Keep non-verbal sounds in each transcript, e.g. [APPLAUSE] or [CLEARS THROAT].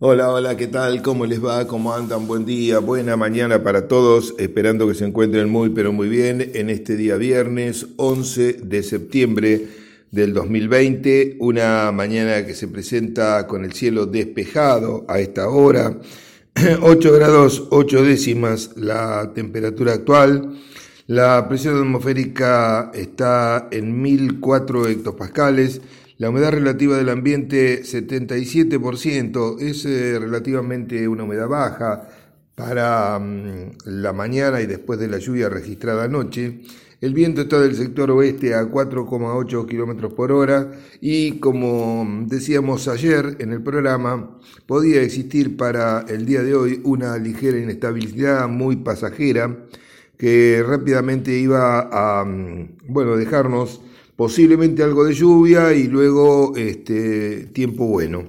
Hola, hola, ¿qué tal? ¿Cómo les va? ¿Cómo andan? Buen día, buena mañana para todos, esperando que se encuentren muy, pero muy bien en este día viernes 11 de septiembre del 2020, una mañana que se presenta con el cielo despejado a esta hora, [CLEARS THROAT] 8 grados 8 décimas la temperatura actual, la presión atmosférica está en 1004 hectopascales, la humedad relativa del ambiente 77%, es eh, relativamente una humedad baja para mm, la mañana y después de la lluvia registrada anoche. El viento está del sector oeste a 4,8 kilómetros por hora y como decíamos ayer en el programa, podía existir para el día de hoy una ligera inestabilidad muy pasajera que rápidamente iba a mm, bueno, dejarnos posiblemente algo de lluvia y luego este, tiempo bueno.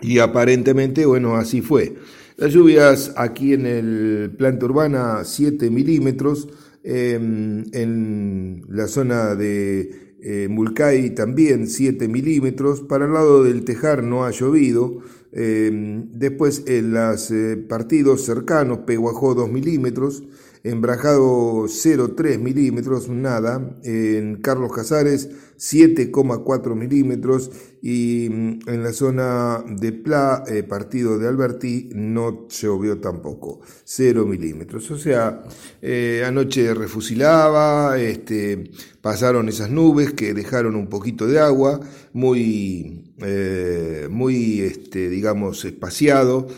Y aparentemente, bueno, así fue. Las lluvias aquí en el planta urbana 7 milímetros, em, en la zona de eh, Mulcay también 7 milímetros, para el lado del Tejar no ha llovido, em, después en los eh, partidos cercanos, Peguajó 2 milímetros, en Brajado 0,3 milímetros, nada, en Carlos Casares 7,4 milímetros y mm, en la zona de Pla, eh, partido de Alberti, no llovió tampoco, 0 milímetros. O sea, eh, anoche refusilaba, este, pasaron esas nubes que dejaron un poquito de agua, muy, eh, muy este, digamos, espaciado,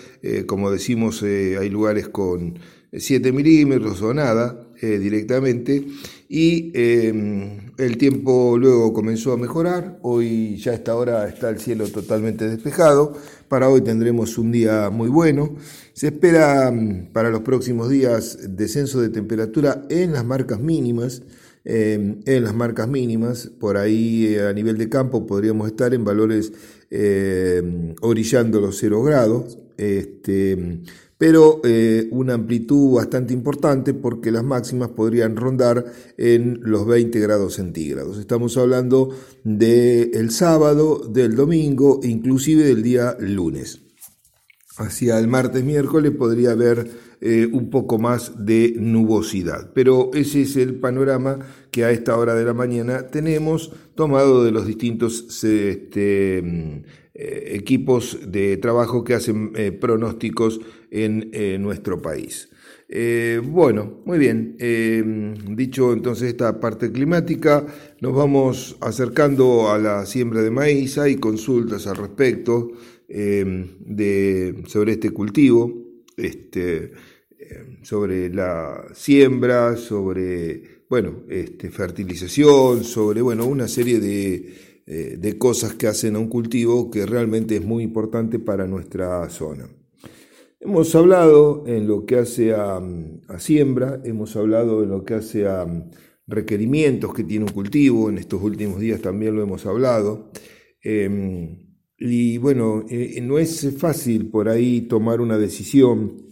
como decimos, hay lugares con 7 milímetros o nada eh, directamente. Y em, el tiempo luego comenzó a mejorar, hoy ya a esta hora está el cielo totalmente despejado, para hoy tendremos un día muy bueno, se espera mm, para los próximos días descenso de temperatura en las marcas mínimas, em, en las marcas mínimas, por ahí eh, a nivel de campo podríamos estar en valores em, orillando los 0 grados, este, pero eh, una amplitud bastante importante porque las máximas podrían rondar en los 20 grados centígrados. Estamos hablando del sábado, del domingo, inclusive del día lunes. Hacia el martes, miércoles podría haber eh, un poco más de nubosidad, pero ese es el panorama que a esta hora de la mañana tenemos tomado de los distintos este, mm, eh, equipos de trabajo que hacen pronósticos en eh, nuestro país. Eh, bueno, muy bien. Eh, dicho entonces esta parte climática, nos vamos acercando a la siembra de maíz. Hay consultas al respecto de, sobre este cultivo, este, sobre la siembra, sobre bueno, este, fertilización, sobre bueno, una serie de, de cosas que hacen a un cultivo que realmente es muy importante para nuestra zona. Hemos hablado en lo que hace a, siembra, hemos hablado en lo que hace a requerimientos que tiene un cultivo, en estos últimos días también lo hemos hablado. Em, y bueno, eh, no es fácil por ahí tomar una decisión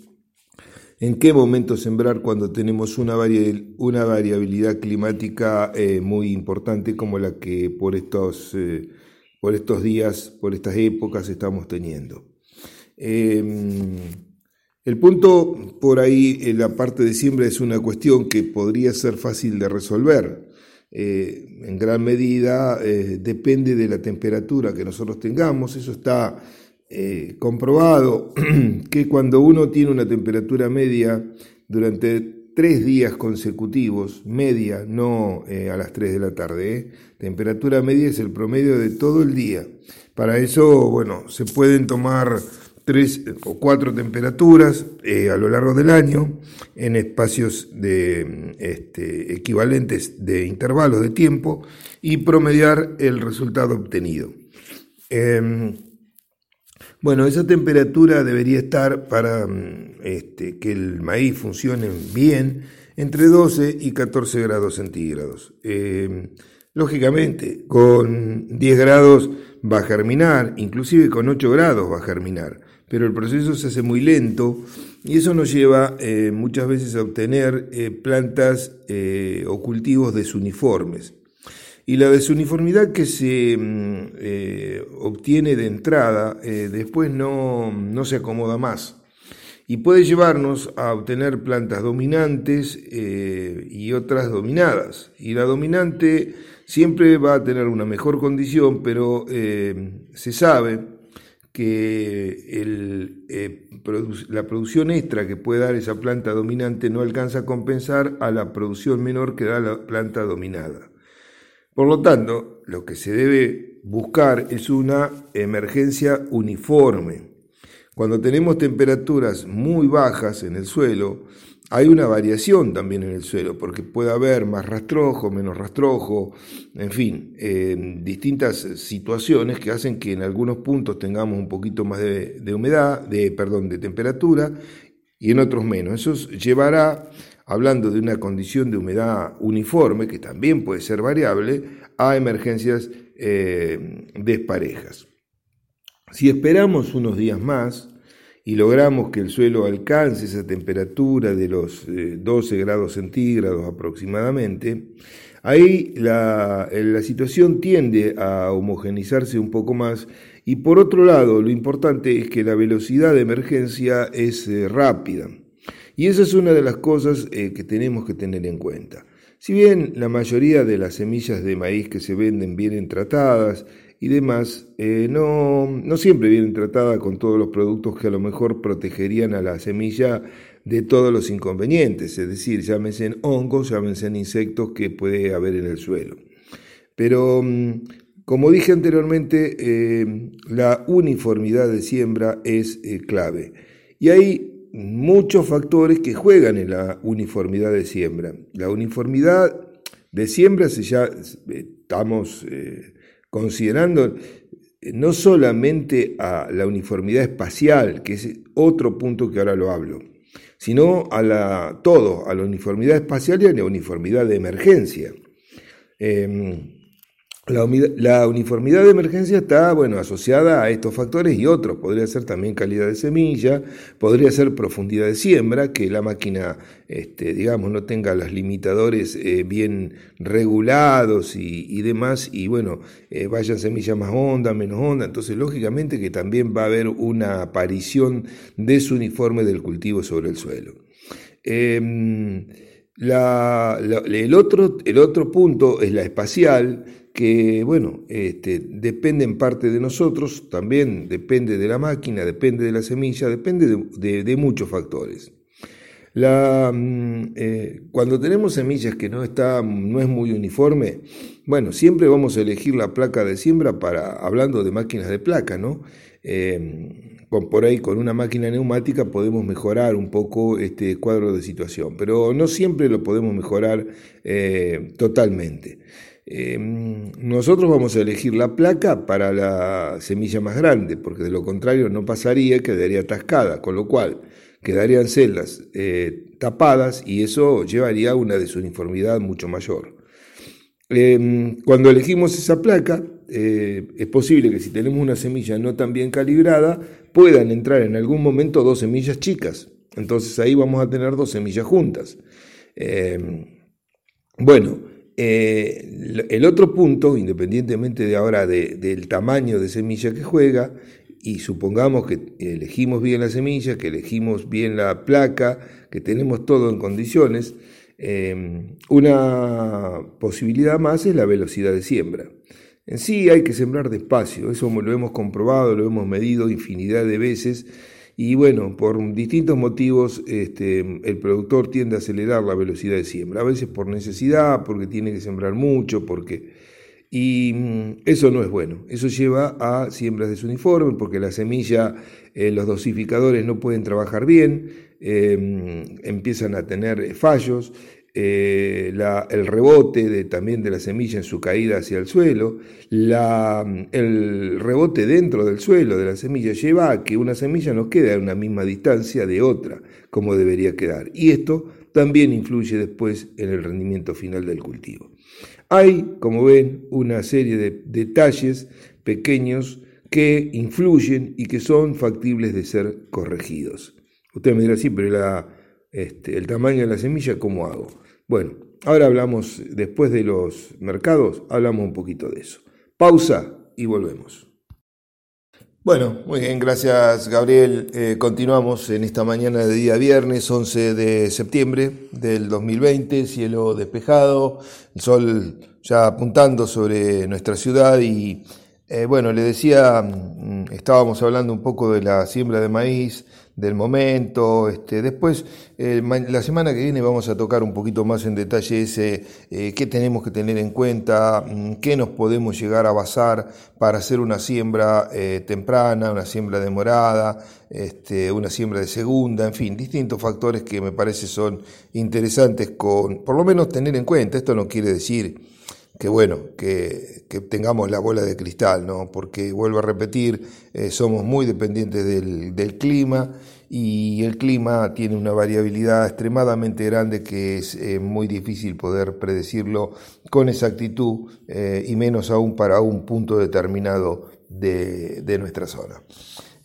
en qué momento sembrar cuando tenemos una, variabilidad climática eh, muy importante como la que por estos, eh, por estos días, por estas épocas estamos teniendo. Em, el punto por ahí, en la parte de siembra, es una cuestión que podría ser fácil de resolver. Eh, en gran medida eh, depende de la temperatura que nosotros tengamos. Eso está eh, comprobado [CLEARS THROAT] que cuando uno tiene una temperatura media durante tres días consecutivos, media, no a las 3 de la tarde, temperatura media es el promedio de todo el día. Para eso, bueno, se pueden tomar tres o cuatro temperaturas eh, a lo largo del año en espacios de, este, equivalentes de intervalos de tiempo y promediar el resultado obtenido. Em, bueno, esa temperatura debería estar para este, que el maíz funcione bien entre 12 y 14 grados centígrados. Em, lógicamente, con 10 grados va a germinar, inclusive con 8 grados va a germinar pero el proceso se hace muy lento y eso nos lleva eh, muchas veces a obtener eh, plantas eh, o cultivos desuniformes. Y la desuniformidad que se mm, obtiene de entrada después no, no, se acomoda más y puede llevarnos a obtener plantas dominantes y otras dominadas. Y la dominante siempre va a tener una mejor condición, pero se sabe que el, la producción extra que puede dar esa planta dominante no alcanza a compensar a la producción menor que da la planta dominada. Por lo tanto, lo que se debe buscar es una emergencia uniforme. Cuando tenemos temperaturas muy bajas en el suelo, hay una variación también en el suelo, porque puede haber más rastrojo, menos rastrojo, en fin, distintas situaciones que hacen que en algunos puntos tengamos un poquito más de, humedad, de, perdón, de temperatura, y en otros menos. Eso llevará hablando de una condición de humedad uniforme, que también puede ser variable, a emergencias eh, desparejas. Si esperamos unos días más y logramos que el suelo alcance esa temperatura de los 12 eh, grados centígrados aproximadamente, ahí la, situación tiende a homogenizarse un poco más y por otro lado, lo importante es que la velocidad de emergencia es eh, rápida. Y esa es una de las cosas eh, que tenemos que tener en cuenta. Si bien la mayoría de las semillas de maíz que se venden vienen tratadas y demás, eh, no, no siempre vienen tratadas con todos los productos que a lo mejor protegerían a la semilla de todos los inconvenientes, es decir, llámense hongos, llámense insectos que puede haber en el suelo. Pero, mm, como dije anteriormente, eh, la uniformidad de siembra es clave. Y ahí muchos factores que juegan en la uniformidad de siembra. La uniformidad de siembra se ya estamos eh, considerando eh, no solamente a la uniformidad espacial, que es otro punto que ahora lo hablo, sino a la, todo, a la uniformidad espacial y a la uniformidad de emergencia. Em, la, uniformidad de emergencia está bueno, asociada a estos factores y otros. Podría ser también calidad de semilla, podría ser profundidad de siembra, que la máquina, este, digamos, no tenga los limitadores eh, bien regulados y, demás, y bueno, eh, vayan semillas más honda, menos honda. Entonces, lógicamente que también va a haber una aparición desuniforme del cultivo sobre el suelo. Em, el, otro, el otro punto es la espacial que, bueno, este, depende en parte de nosotros, también depende de la máquina, depende de la semilla, depende de, muchos factores. Mm, eh, cuando tenemos semillas que no, está, no es muy uniforme, bueno, siempre vamos a elegir la placa de siembra para, hablando de máquinas de placa, ¿no? Eh, con, por ahí con una máquina neumática podemos mejorar un poco este cuadro de situación, pero no siempre lo podemos mejorar eh, totalmente. Em, nosotros vamos a elegir la placa para la semilla más grande, porque de lo contrario no pasaría, quedaría atascada, con lo cual quedarían celdas eh, tapadas y eso llevaría a una desuniformidad mucho mayor. Em, cuando elegimos esa placa, eh, es posible que si tenemos una semilla no tan bien calibrada, puedan entrar en algún momento dos semillas chicas. Entonces ahí vamos a tener dos semillas juntas. Em, bueno, eh, el otro punto, independientemente de ahora del tamaño de semilla que juega, y supongamos que elegimos bien la semilla, que elegimos bien la placa, que tenemos todo en condiciones, eh, una posibilidad más es la velocidad de siembra. En sí hay que sembrar despacio, eso lo hemos comprobado, lo hemos medido infinidad de veces y bueno, por distintos motivos este, el productor tiende a acelerar la velocidad de siembra, a veces por necesidad, porque tiene que sembrar mucho, porque... Y mm, eso no es bueno, eso lleva a siembras desuniformes, porque la semilla, eh, los dosificadores no pueden trabajar bien, eh, empiezan a tener fallos, eh, el rebote también de la semilla en su caída hacia el suelo, el rebote dentro del suelo de la semilla lleva a que una semilla no quede a una misma distancia de otra como debería quedar. Y esto también influye después en el rendimiento final del cultivo. Hay, como ven, una serie de detalles pequeños que influyen y que son factibles de ser corregidos. Usted me dirá, sí, pero la, este, el tamaño de la semilla, ¿cómo hago? Bueno, ahora hablamos, después de los mercados, hablamos un poquito de eso. Pausa y volvemos. Bueno, muy bien, gracias Gabriel. Eh, continuamos en esta mañana de día viernes 11 de septiembre del 2020, cielo despejado, el sol ya apuntando sobre nuestra ciudad y eh, bueno, le decía, mm, estábamos hablando un poco de la siembra de maíz, del momento. Este, después, eh, la semana que viene vamos a tocar un poquito más en detalle ese, eh, qué tenemos que tener en cuenta, mm, qué nos podemos llegar a basar para hacer una siembra eh, temprana, una siembra demorada, este, una siembra de segunda, en fin, distintos factores que me parece son interesantes con, por lo menos tener en cuenta. Esto no quiere decir que bueno, que, tengamos la bola de cristal, ¿no? Porque vuelvo a repetir, eh, somos muy dependientes del, clima y el clima tiene una variabilidad extremadamente grande que es eh, muy difícil poder predecirlo con exactitud eh, y menos aún para un punto determinado de, de nuestra zona.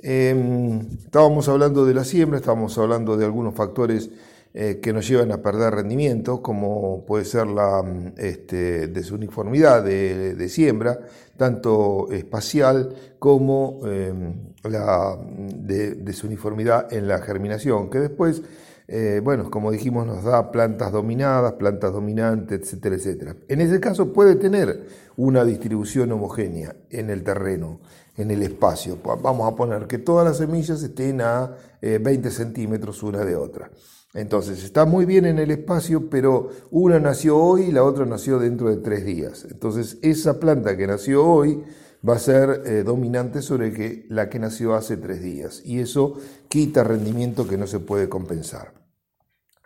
Em, estábamos hablando de la siembra, estábamos hablando de algunos factores eh, que nos llevan a perder rendimiento, como puede ser la mm, este, desuniformidad de, siembra, tanto espacial como em, la desuniformidad en la germinación, que después, eh, bueno, como dijimos, nos da plantas dominadas, plantas dominantes, etcétera, etcétera. En ese caso puede tener una distribución homogénea en el terreno, en el espacio. Vamos a poner que todas las semillas estén a 20 eh, centímetros una de otra. Entonces, está muy bien en el espacio, pero una nació hoy y la otra nació dentro de tres días. Entonces, esa planta que nació hoy va a ser eh, dominante sobre que, la que nació hace tres días. Y eso quita rendimiento que no se puede compensar.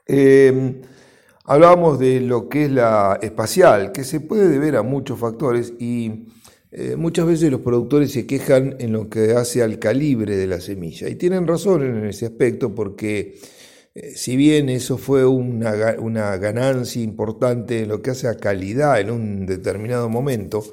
Em, hablábamos de lo que es la espacial, que se puede deber a muchos factores y eh, muchas veces los productores se quejan en lo que hace al calibre de la semilla. Y tienen razón en ese aspecto porque eh, si bien eso fue una, ganancia importante en lo que hace a calidad en un determinado momento,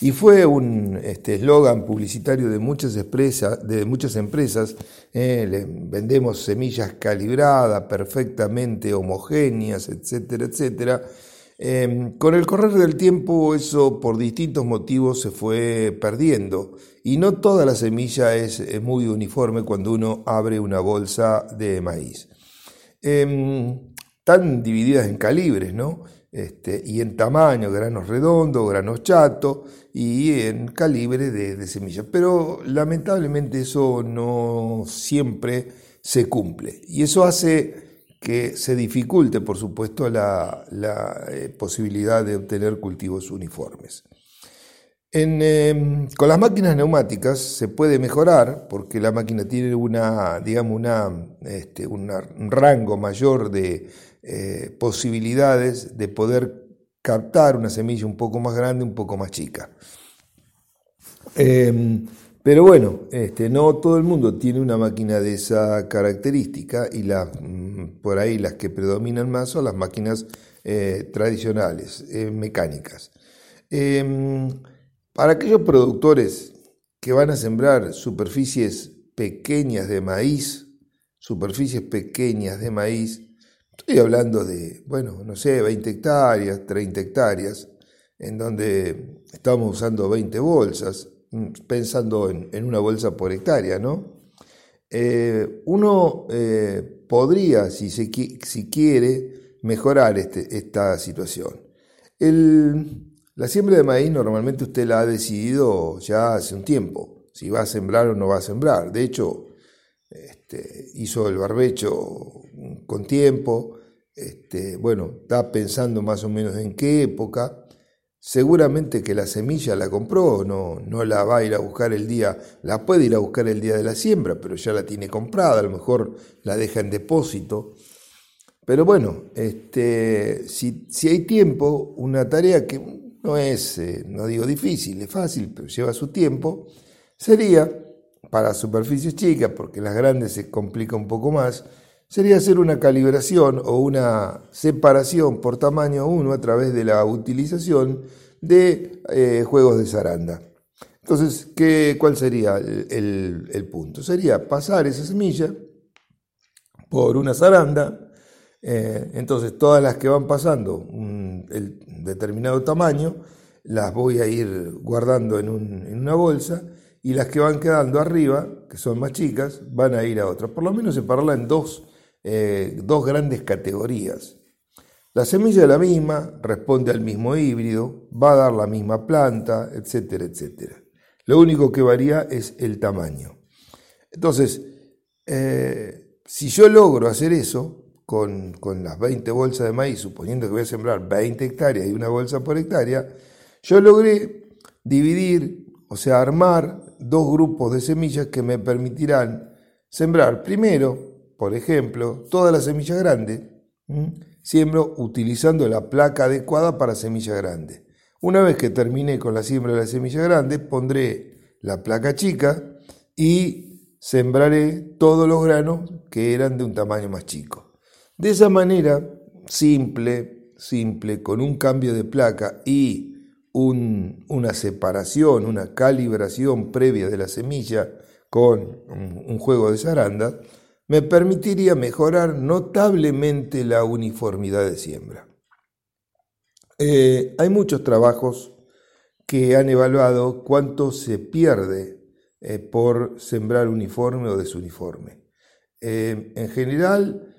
y fue un este, eslogan publicitario de muchas, empresas, de muchas empresas, eh, vendemos semillas calibradas, perfectamente homogéneas, etcétera, etcétera. Em, con el correr del tiempo eso por distintos motivos se fue perdiendo y no toda la semilla es muy uniforme cuando uno abre una bolsa de maíz. Em, están divididas en calibres, ¿no? Este, y en tamaño, granos redondos, granos chatos y en calibre de, semillas. Pero lamentablemente eso no siempre se cumple. Y eso hace que se dificulte, por supuesto, la, eh, posibilidad de obtener cultivos uniformes. Em, con las máquinas neumáticas se puede mejorar porque la máquina tiene una, digamos, este, un rango mayor de eh, posibilidades de poder captar una semilla un poco más grande, un poco más chica. Em, pero bueno, este, no todo el mundo tiene una máquina de esa característica y mm, por ahí las que predominan más son las máquinas eh, tradicionales, eh, mecánicas. Em, para aquellos productores que van a sembrar superficies pequeñas de maíz, superficies pequeñas de maíz, estoy hablando de, bueno, no sé, 20 hectáreas, 30 hectáreas, en donde estamos usando 20 bolsas, mm, pensando en, una bolsa por hectárea, ¿no? Eh, uno eh, podría, si, se, quiere, mejorar este, esta situación. El, la siembra de maíz normalmente usted la ha decidido ya hace un tiempo, si va a sembrar o no va a sembrar. De hecho, este, hizo el barbecho con tiempo, este, bueno, está pensando más o menos en qué época. Seguramente que la semilla la compró, no, no la va a ir a buscar el día, la puede ir a buscar el día de la siembra, pero ya la tiene comprada, a lo mejor la deja en depósito. Pero bueno, este, si, si hay tiempo, una tarea que no es, eh, no digo difícil, es fácil, pero lleva su tiempo, sería, para superficies chicas, porque las grandes se complica un poco más, sería hacer una calibración o una separación por tamaño 1 a través de la utilización de eh, juegos de zaranda. Entonces, ¿qué, ¿cuál sería el, punto? Sería pasar esa semilla por una zaranda, Eh, entonces, todas las que van pasando un, el determinado tamaño, las voy a ir guardando en, una bolsa y las que van quedando arriba, que son más chicas, van a ir a otra. Por lo menos separarla en dos, eh, dos grandes categorías. La semilla es la misma, responde al mismo híbrido, va a dar la misma planta, etcétera, etcétera. Lo único que varía es el tamaño. Entonces, eh, si yo logro hacer eso con, las 20 bolsas de maíz, suponiendo que voy a sembrar 20 hectáreas y una bolsa por hectárea, yo logré dividir, o sea, armar dos grupos de semillas que me permitirán sembrar primero, por ejemplo, todas las semillas grandes, siembro utilizando la placa adecuada para semilla grande. Una vez que termine con la siembra de la semilla grande, pondré la placa chica y sembraré todos los granos que eran de un tamaño más chico. De esa manera, simple, simple, con un cambio de placa y una separación, una calibración previa de la semilla con un, juego de zarandas, me permitiría mejorar notablemente la uniformidad de siembra. Eh, hay muchos trabajos que han evaluado cuánto se pierde eh, por sembrar uniforme o desuniforme. Eh, en general,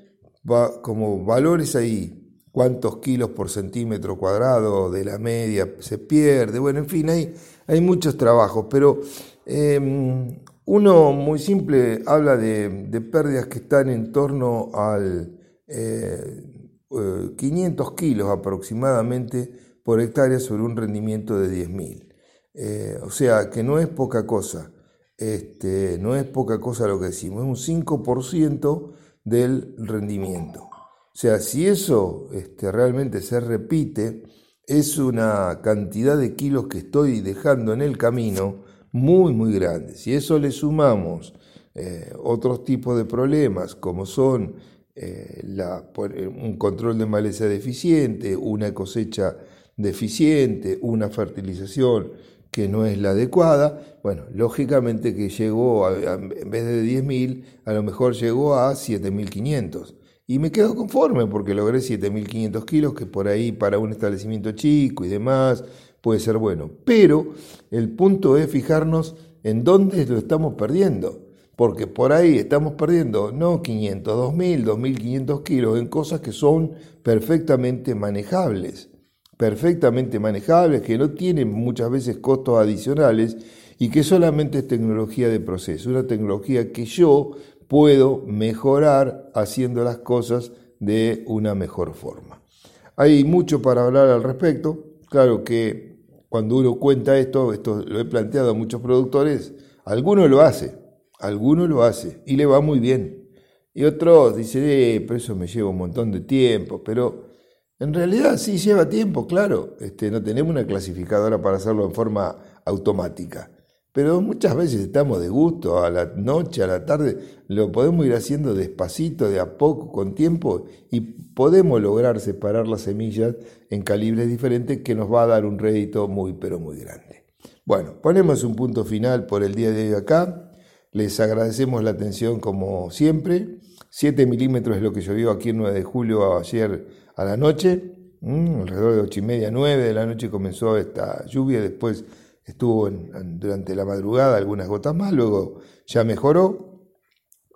va, como valores ahí cuántos kilos por centímetro cuadrado de la media se pierde, bueno, en fin, hay, hay muchos trabajos, pero em, uno muy simple habla de, pérdidas que están en torno al 500 eh, kilos aproximadamente por hectárea sobre un rendimiento de 10.000. Eh, o sea que no es poca cosa, este, no es poca cosa lo que decimos, es un 5% del rendimiento. O sea, si eso este, realmente se repite, es una cantidad de kilos que estoy dejando en el camino muy, muy grande. Si eso le sumamos eh, otros tipos de problemas, como son eh, un control de maleza deficiente, una cosecha deficiente, una fertilización que no es la adecuada, bueno, lógicamente que llegó, en vez de 10.000, a lo mejor llegó a 7.500. Y me quedo conforme porque logré 7.500 kilos, que por ahí para un establecimiento chico y demás puede ser bueno. Pero el punto es fijarnos en dónde lo estamos perdiendo. Porque por ahí estamos perdiendo no 500, 2.000, 2.500 kilos en cosas que son perfectamente manejables. Perfectamente manejables, que no tienen muchas veces costos adicionales y que solamente es tecnología de proceso. Una tecnología que yo puedo mejorar haciendo las cosas de una mejor forma. Hay mucho para hablar al respecto. Claro que cuando uno cuenta esto, esto lo he planteado a muchos productores, alguno lo hace, alguno lo hace y le va muy bien. Y otros dicen, eh, pero eso me lleva un montón de tiempo, pero en realidad sí lleva tiempo, claro. Este, no tenemos una clasificadora para hacerlo en forma automática. Pero muchas veces estamos de gusto, a la noche, a la tarde, lo podemos ir haciendo despacito, de a poco, con tiempo, y podemos lograr separar las semillas en calibres diferentes que nos va a dar un rédito muy, pero muy grande. Bueno, ponemos un punto final por el día de hoy acá. Les agradecemos la atención como siempre. 7 milímetros es lo que llovió aquí el 9 de julio ayer a la noche. Mm, alrededor de 8 y media, 9 de la noche comenzó esta lluvia, después estuvo durante la madrugada algunas gotas más, luego ya mejoró.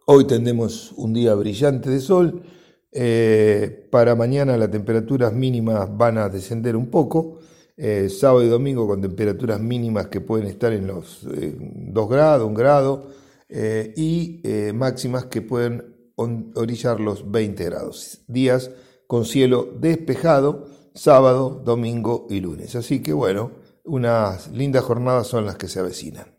Hoy tendremos un día brillante de sol. Eh, para mañana las temperaturas mínimas van a descender un poco. Eh, sábado y domingo con temperaturas mínimas que pueden estar en los 2 eh, grados, 1 grado, y máximas que pueden orillar los 20 grados. Días con cielo despejado, sábado, domingo y lunes. Así que bueno, unas lindas jornadas son las que se avecinan.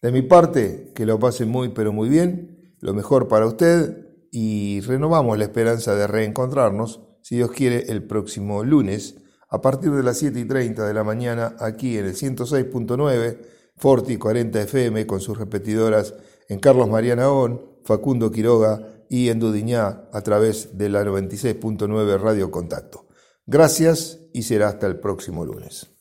De mi parte, que lo pase muy pero muy bien, lo mejor para usted y renovamos la esperanza de reencontrarnos, si Dios quiere, el próximo lunes a partir de las 7 y 30 de la mañana aquí en el 106.9, Forti 40 FM con sus repetidoras en Carlos Mariana On, Facundo Quiroga y en Dudiñá a través de la 96.9 Radio Contacto. Gracias y será hasta el próximo lunes.